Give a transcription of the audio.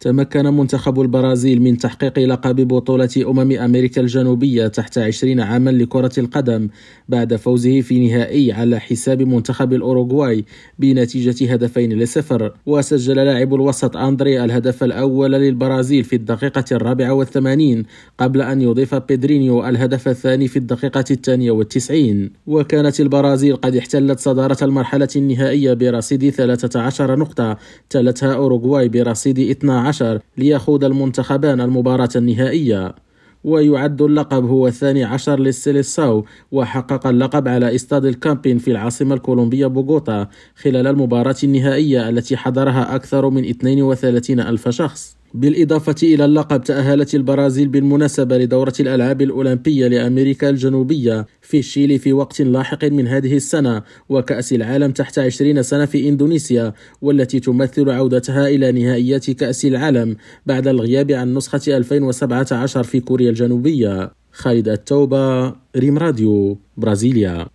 تمكن منتخب البرازيل من تحقيق لقب بطولة أمم أمريكا الجنوبية تحت عشرين عاما لكرة القدم بعد فوزه في نهائي على حساب منتخب الأوروغواي بنتيجة هدفين لصفر. وسجل لاعب الوسط أندري الهدف الأول للبرازيل في الدقيقة الرابعة والثمانين قبل أن يضيف بيدرينيو الهدف الثاني في الدقيقة الثانية والتسعين. وكانت البرازيل قد احتلت صدارة المرحلة النهائية برصيد 13 نقطة تلتها أوروغواي برصيد 12 ليخوض المنتخبان المباراة النهائية. ويعد اللقب هو الثاني عشر للسيليساو وحقق اللقب على استاد الكامبين في العاصمة الكولومبية بوغوتا خلال المباراة النهائية التي حضرها أكثر من 32 ألف شخص. بالإضافة إلى اللقب تأهلت البرازيل بالمناسبة لدورة الألعاب الأولمبية لأمريكا الجنوبية في الشيلي في وقت لاحق من هذه السنة وكأس العالم تحت 20 سنة في إندونيسيا والتي تمثل عودتها إلى نهائيات كأس العالم بعد الغياب عن نسخة 2017 في كوريا الجنوبية. خالد التوبة ريم راديو برازيليا.